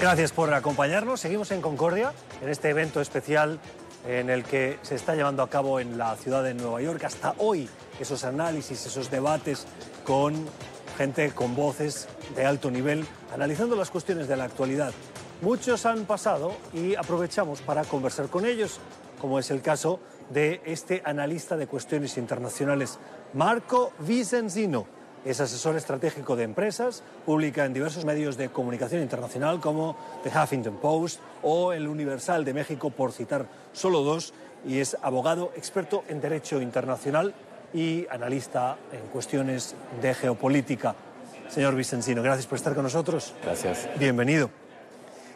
Gracias por acompañarnos. Seguimos en Concordia, en este evento especial en el que se está llevando a cabo en la ciudad de Nueva York. Hasta hoy, esos análisis, esos debates con gente con voces de alto nivel, analizando las cuestiones de la actualidad. Muchos han pasado y aprovechamos para conversar con ellos, como es el caso de este analista de cuestiones internacionales, Marco Vicenzino. Es asesor estratégico de empresas, publica en diversos medios de comunicación internacional como The Huffington Post o El Universal de México, por citar solo dos, y es abogado experto en derecho internacional y analista en cuestiones de geopolítica. Señor Vicenzino, gracias por estar con nosotros. Gracias. Bienvenido.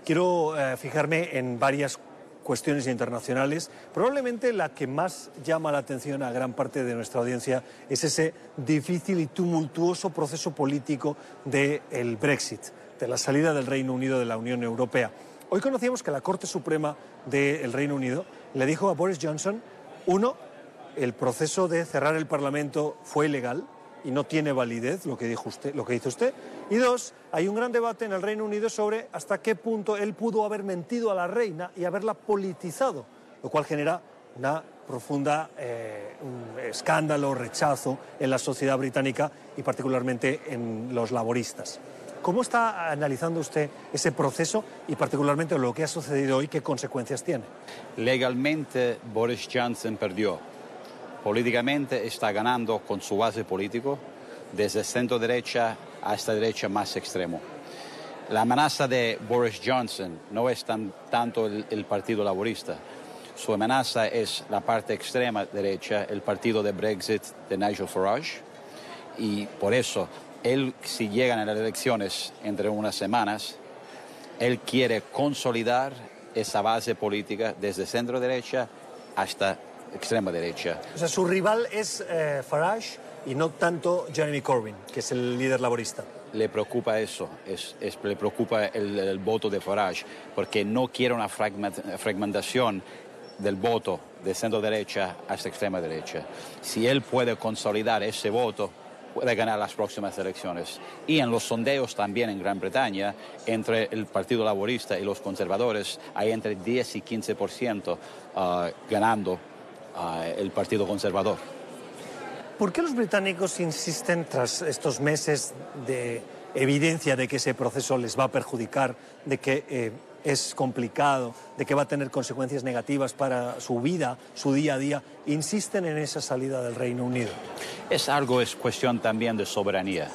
Quiero eh, fijarme en varias cuestiones internacionales. Probablemente la que más llama la atención a gran parte de nuestra audiencia es ese difícil y tumultuoso proceso político del Brexit, de la salida del Reino Unido de la Unión Europea. Hoy conocíamos que la Corte Suprema del Reino Unido le dijo a Boris Johnson, uno, el proceso de cerrar el Parlamento fue ilegal, y no tiene validez lo que dijo usted, lo que dice usted. Y dos, hay un gran debate en el Reino Unido sobre hasta qué punto él pudo haber mentido a la reina y haberla politizado, lo cual genera una profunda eh, un escándalo, rechazo en la sociedad británica y particularmente en los laboristas. ¿Cómo está analizando usted ese proceso y particularmente lo que ha sucedido hoy, qué consecuencias tiene? Legalmente Boris Johnson perdió políticamente está ganando con su base político, desde centro derecha hasta derecha más extremo. La amenaza de Boris Johnson no es tan, tanto el, el, Partido Laborista, su amenaza es la parte extrema derecha, el partido de Brexit de Nigel Farage, y por eso él, si llegan a las elecciones entre unas semanas, él quiere consolidar esa base política desde centro derecha hasta extrema derecha. O sea, su rival es eh, Farage y no tanto Jeremy Corbyn, que es el líder laborista. Le preocupa eso, es, es, le preocupa el, el, voto de Farage, porque no quiere una fragmentación del voto de centro derecha hasta extrema derecha. Si él puede consolidar ese voto, puede ganar las próximas elecciones. Y en los sondeos también en Gran Bretaña, entre el Partido Laborista y los conservadores, hay entre 10 y 15% uh, ganando el Partido Conservador. ¿Por qué los británicos insisten, tras estos meses de evidencia de que ese proceso les va a perjudicar, de que eh, es complicado, de que va a tener consecuencias negativas para su vida, su día a día, insisten en esa salida del Reino Unido? Es algo, es cuestión también de soberanía,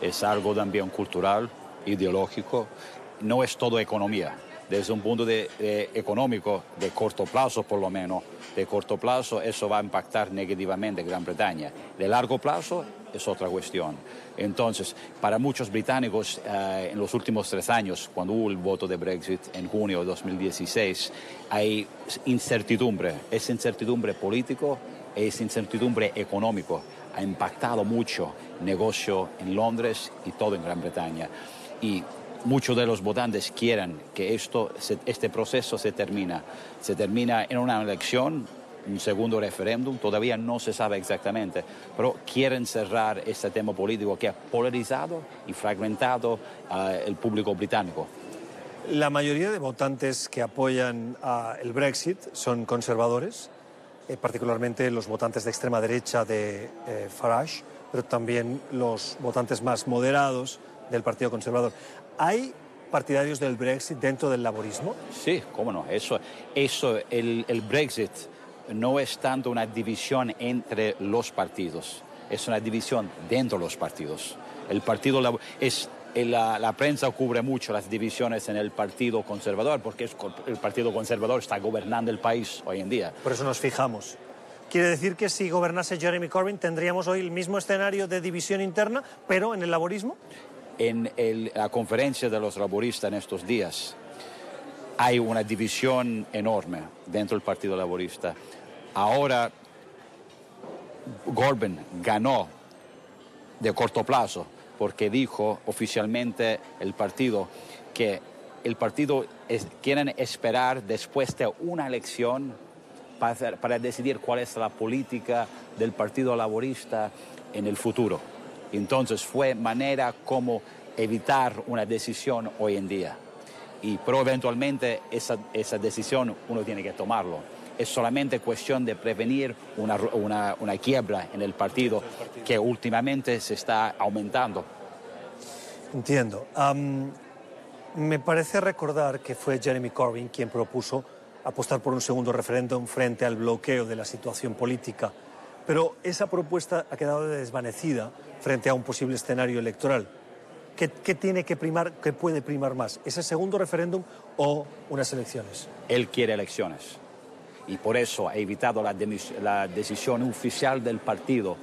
es algo también cultural, ideológico, no es todo economía. Desde un punto de, de económico, de corto plazo por lo menos, de corto plazo eso va a impactar negativamente Gran Bretaña. De largo plazo es otra cuestión. Entonces, para muchos británicos, eh, en los últimos tres años, cuando hubo el voto de Brexit en junio de 2016, hay incertidumbre. Es incertidumbre político, es incertidumbre económico. Ha impactado mucho negocio en Londres y todo en Gran Bretaña. Y muchos de los votantes quieren que esto, este proceso se termine. Se termina en una elección, un segundo referéndum, todavía no se sabe exactamente, pero quieren cerrar este tema político que ha polarizado y fragmentado uh, el público británico. La mayoría de votantes que apoyan uh, el Brexit son conservadores, eh, particularmente los votantes de extrema derecha de eh, Farage, pero también los votantes más moderados del Partido Conservador. ¿Hay partidarios del Brexit dentro del laborismo? Sí, cómo no. Eso, eso el, el Brexit no es tanto una división entre los partidos, es una división dentro de los partidos. El partido es la, la, prensa cubre mucho las divisiones en el Partido Conservador, porque es, el Partido Conservador está gobernando el país hoy en día. Por eso nos fijamos. Quiere decir que si gobernase Jeremy Corbyn tendríamos hoy el mismo escenario de división interna, pero en el laborismo? En la conferencia de los laboristas en estos días hay una división enorme dentro del Partido Laborista. Ahora Corbyn ganó de corto plazo porque dijo oficialmente el partido que el partido es, quieren esperar después de una elección para, decidir cuál es la política del Partido Laborista en el futuro. Entonces fue manera como evitar una decisión hoy en día. y, pero eventualmente esa, esa decisión uno tiene que tomarlo. Es solamente cuestión de prevenir una, una, una quiebra en el partido que últimamente se está aumentando. Entiendo. Um, me parece recordar que fue Jeremy Corbyn quien propuso apostar por un segundo referéndum frente al bloqueo de la situación política. Pero esa propuesta ha quedado desvanecida frente a un posible escenario electoral. ¿Qué, ¿Qué, tiene que primar, qué puede primar más? ¿Ese segundo referéndum o unas elecciones? Él quiere elecciones y por eso ha evitado la, la decisión oficial del partido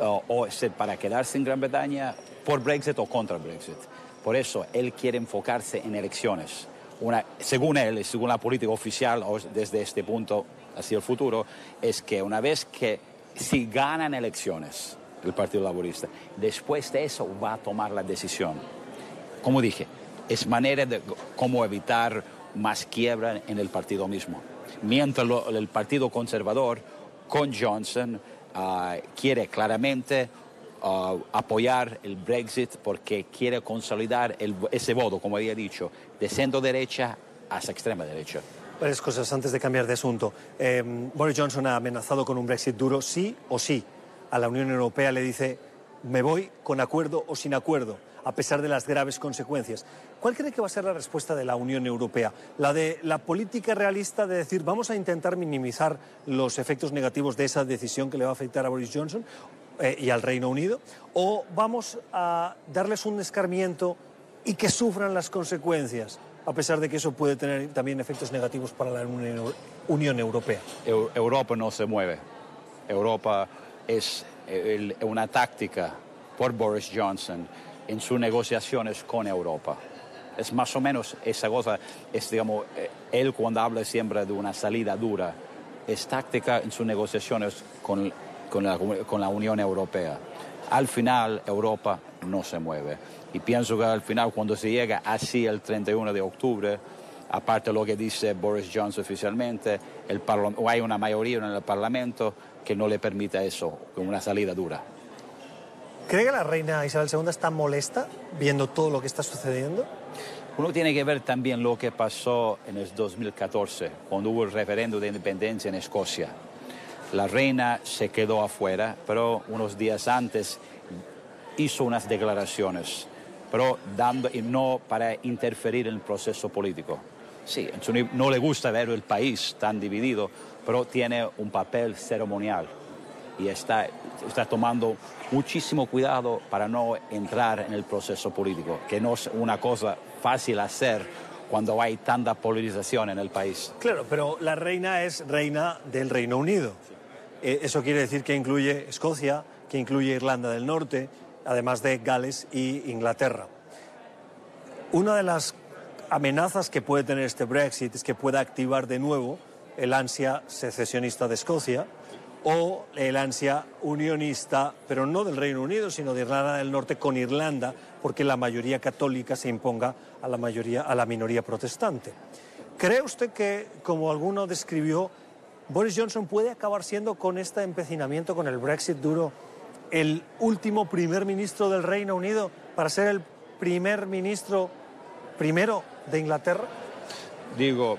uh, o ser para quedarse en Gran Bretaña por Brexit o contra Brexit. Por eso él quiere enfocarse en elecciones. Una, según él, según la política oficial desde este punto hacia el futuro, es que una vez que si ganan elecciones el Partido Laborista, después de eso va a tomar la decisión. Como dije, es manera de cómo evitar más quiebra en el partido mismo. Mientras lo, el Partido Conservador con Johnson uh, quiere claramente uh, apoyar el Brexit porque quiere consolidar el, ese voto, como había dicho, de centro derecha hasta extrema derecha. Varias cosas antes de cambiar de asunto. Eh, Boris Johnson ha amenazado con un Brexit duro, sí o sí. A la Unión Europea le dice, me voy con acuerdo o sin acuerdo, a pesar de las graves consecuencias. ¿Cuál cree que va a ser la respuesta de la Unión Europea? ¿La de la política realista de decir, vamos a intentar minimizar los efectos negativos de esa decisión que le va a afectar a Boris Johnson eh, y al Reino Unido? ¿O vamos a darles un escarmiento y que sufran las consecuencias? A pesar de que eso puede tener también efectos negativos para la Unión Europea. Europa no se mueve. Europa es una táctica por Boris Johnson en sus negociaciones con Europa. Es más o menos esa cosa, es digamos, eh, él cuando habla siempre de una salida dura, es táctica en sus negociaciones con, con, la, con la Unión Europea. Al final Europa no se mueve. Y pienso que al final, cuando se llega así el 31 de octubre, aparte de lo que dice Boris Johnson oficialmente, el hay una mayoría en el Parlamento que no le permite eso, con una salida dura. ¿Cree que la reina Isabel II está molesta viendo todo lo que está sucediendo? Uno tiene que ver también lo que pasó en el 2014, cuando hubo el referendo de independencia en Escocia. La reina se quedó afuera, pero unos días antes hizo unas declaraciones pero dando, y no para interferir en el proceso político. Sí, no le gusta ver el país tan dividido, pero tiene un papel ceremonial y está, está tomando muchísimo cuidado para no entrar en el proceso político, que no es una cosa fácil hacer cuando hay tanta polarización en el país. Claro, pero la reina es reina del Reino Unido. Eh, eso quiere decir que incluye Escocia, que incluye Irlanda del Norte, además de Gales y Inglaterra. Una de las amenazas que puede tener este Brexit es que pueda activar de nuevo el ansia secesionista de Escocia o el ansia unionista, pero no del Reino Unido, sino de Irlanda del Norte con Irlanda, porque la mayoría católica se imponga a la, mayoría, a la minoría protestante. ¿Cree usted que, como alguno describió, Boris Johnson puede acabar siendo con este empecinamiento, con el Brexit duro, el último primer ministro del Reino Unido para ser el primer ministro primero de Inglaterra? Digo,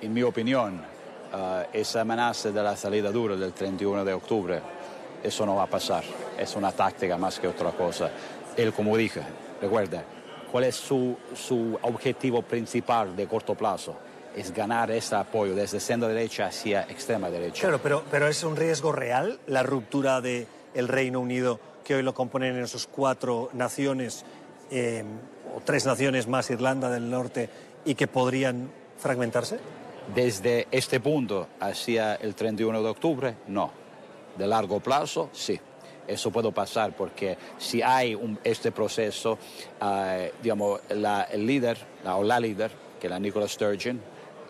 en mi opinión, uh, esa amenaza de la salida dura del 31 de octubre, eso no va a pasar. Es una táctica más que otra cosa. Él, como dije, recuerda, ¿cuál es su, su objetivo principal de corto plazo? Es ganar ese apoyo desde centro derecha hacia extrema derecha. Claro, pero, pero es un riesgo real la ruptura de, el Reino Unido, que hoy lo componen en esos cuatro naciones, eh, o tres naciones más, Irlanda del Norte, y que podrían fragmentarse? Desde este punto hacia el 31 de octubre, no. De largo plazo, sí. Eso puede pasar porque si hay un, este proceso, uh, digamos, la, el líder, la, o la líder, que es la Nicola Sturgeon,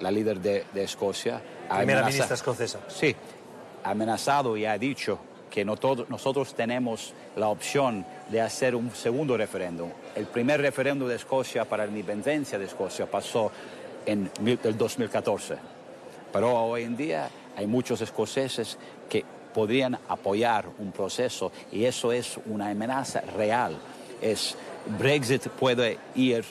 la líder de, de Escocia... Primera ministra escocesa. Sí, ha amenazado y ha dicho que nosotros tenemos la opción de hacer un segundo referéndum. El primer referéndum de Escocia para la independencia de Escocia pasó en el 2014, pero hoy en día hay muchos escoceses que podrían apoyar un proceso y eso es una amenaza real. Es Brexit puede ir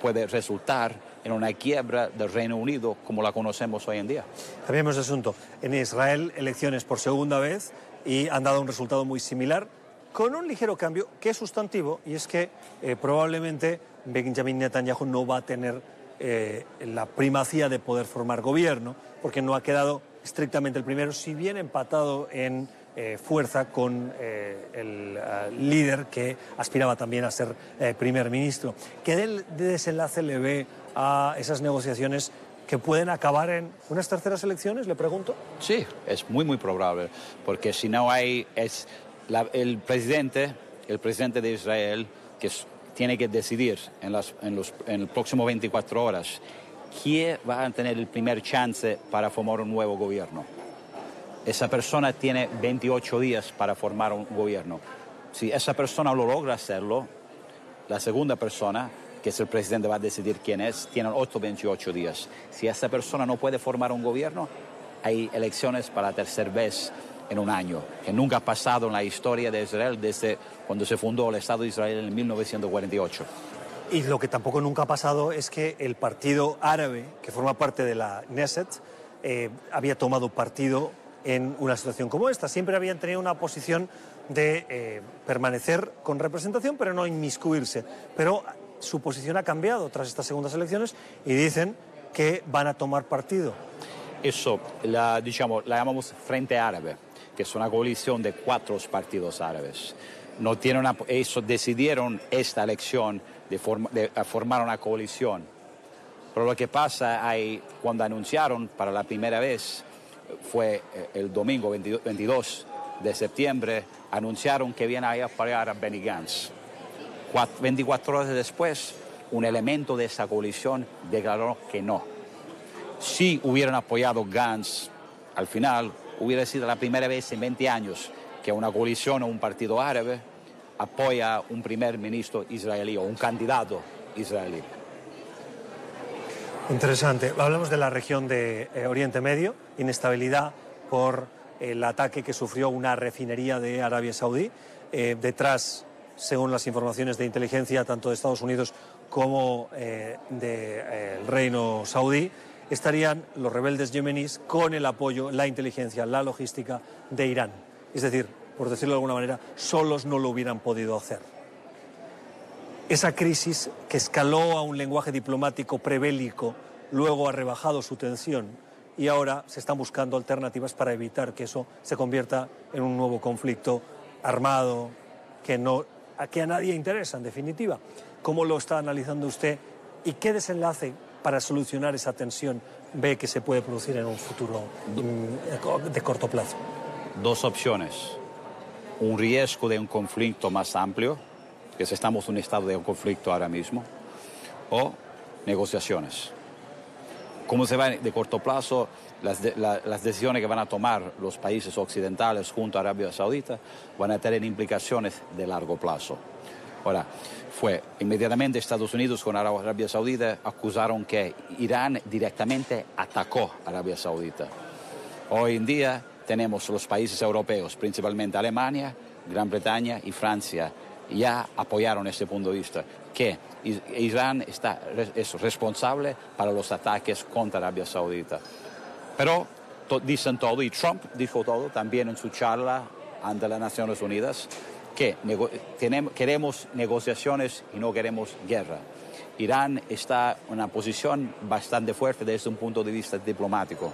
puede resultar en una quiebra del Reino Unido como la conocemos hoy en día. Cambiemos de asunto. En Israel, elecciones por segunda vez y han dado un resultado muy similar, con un ligero cambio que es sustantivo, y es que eh, probablemente Benjamin Netanyahu no va a tener eh, la primacía de poder formar gobierno, porque no ha quedado estrictamente el primero, si bien empatado en eh, fuerza con el líder que aspiraba también a ser primer ministro. ¿Qué desenlace le ve a esas negociaciones que pueden acabar en unas terceras elecciones, le pregunto? Sí, es muy, muy probable, porque si no hay, es el presidente, el presidente de Israel, que tiene que decidir en, las, en, los, en el próximo 24 horas quién va a tener el primer chance para formar un nuevo gobierno. Esa persona tiene 28 días para formar un gobierno. Si esa persona lo logra hacerlo, la segunda persona que es el presidente va a decidir quién es, tienen otros 28 días. Si esa persona no puede formar un gobierno, hay elecciones para la tercera vez en un año, que nunca ha pasado en la historia de Israel desde cuando se fundó el Estado de Israel en 1948. Y lo que tampoco nunca ha pasado es que el partido árabe, que forma parte de la Knesset, eh, había tomado partido en una situación como esta. Siempre habían tenido una posición de eh, permanecer con representación, pero no inmiscuirse. Pero su posición ha cambiado tras estas segundas elecciones y dicen que van a tomar partido. Eso la, digamos, la llamamos Frente Árabe, que es una coalición de cuatro partidos árabes. No tienen una, ellos decidieron esta elección de, formar una coalición. Pero lo que pasa hay, cuando anunciaron para la primera vez, fue eh, el domingo 22 de septiembre, anunciaron que viene a apoyar a Benny Gantz 24 horas después, un elemento de esa coalición declaró que no. Si hubieran apoyado Gantz, al final hubiera sido la primera vez en 20 años que una coalición o un partido árabe apoya a un primer ministro israelí o un candidato israelí. Interesante. Hablamos de la región de eh, Oriente Medio, inestabilidad por el ataque que sufrió una refinería de Arabia Saudí. Eh, detrás según las informaciones de inteligencia tanto de Estados Unidos como eh, del eh, Reino Saudí, estarían los rebeldes yemeníes con el apoyo, la inteligencia, la logística de Irán. Es decir, por decirlo de alguna manera, solos no lo hubieran podido hacer. Esa crisis que escaló a un lenguaje diplomático prebélico, luego ha rebajado su tensión y ahora se están buscando alternativas para evitar que eso se convierta en un nuevo conflicto armado que no a que a nadie interesa, en definitiva. ¿Cómo lo está analizando usted y qué desenlace para solucionar esa tensión ve que se puede producir en un futuro mm, de corto plazo? Dos opciones. Un riesgo de un conflicto más amplio, que estamos en un estado de un conflicto ahora mismo, o negociaciones. ¿Cómo se va de corto plazo? Las, las, decisiones que van a tomar los países occidentales junto a Arabia Saudita van a tener implicaciones de largo plazo. Ahora, fue inmediatamente Estados Unidos con Arabia Saudita acusaron que Irán directamente atacó a Arabia Saudita. Hoy en día tenemos los países europeos, principalmente Alemania, Gran Bretaña y Francia, ya apoyaron ese punto de vista, que Irán está, es responsable para los ataques contra Arabia Saudita. Pero dicen todo, y Trump dijo todo también en su charla ante las Naciones Unidas, que queremos negociaciones y no queremos guerra. Irán está en una posición bastante fuerte desde un punto de vista diplomático,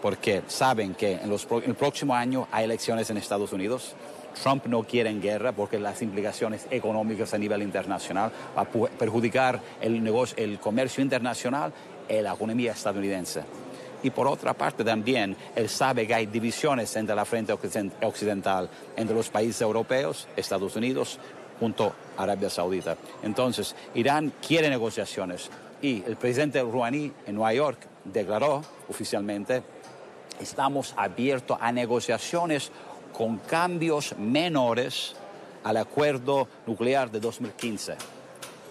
porque saben que en, el próximo año hay elecciones en Estados Unidos. Trump no quiere en guerra porque las implicaciones económicas a nivel internacional van a perjudicar el, el comercio internacional y la economía estadounidense y por otra parte también él sabe que hay divisiones entre la frente occidental, entre los países europeos, Estados Unidos, junto a Arabia Saudita. Entonces, Irán quiere negociaciones y el presidente Rouhani en Nueva York declaró oficialmente, estamos abiertos a negociaciones con cambios menores al acuerdo nuclear de 2015.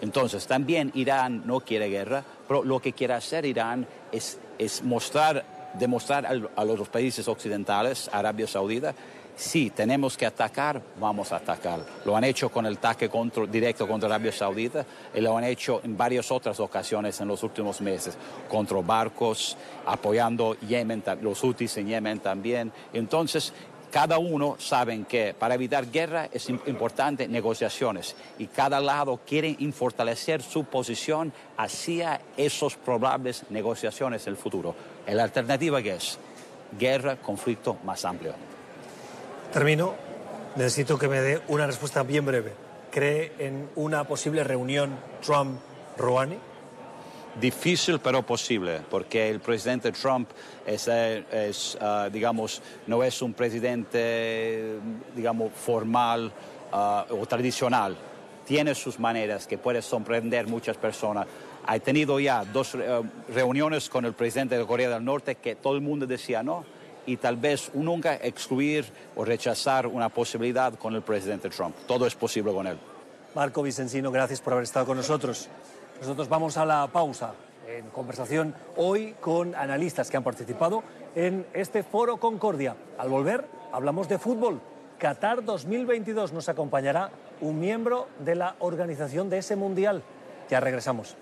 Entonces, también Irán no quiere guerra, pero lo que quiere hacer Irán es, es mostrar, demostrar a los países occidentales, Arabia Saudita, sí, tenemos que atacar, vamos a atacar. Lo han hecho con el ataque directo contra Arabia Saudita y lo han hecho en varias otras ocasiones en los últimos meses, contra barcos, apoyando Yemen, los Houthis en Yemen también. Entonces, cada uno sabe que para evitar guerra es importante negociaciones y cada lado quiere fortalecer su posición hacia esos probables negociaciones en el futuro. La alternativa que es guerra, conflicto más amplio. Termino. Necesito que me dé una respuesta bien breve. ¿Cree en una posible reunión Trump-Rouhani? Difícil pero posible, porque el presidente Trump es, eh, ah, digamos, no es un presidente, digamos, formal ah, o tradicional. Tiene sus maneras que puede sorprender muchas personas. Ha tenido ya dos eh, reuniones con el presidente de Corea del Norte que todo el mundo decía no y tal vez nunca excluir o rechazar una posibilidad con el presidente Trump. Todo es posible con él. Marco Vicencino, gracias por haber estado con nosotros. Nosotros vamos a la pausa en conversación hoy con analistas que han participado en este foro Concordia. Al volver, hablamos de fútbol. Qatar 2022 nos acompañará un miembro de la organización de ese mundial. Ya regresamos.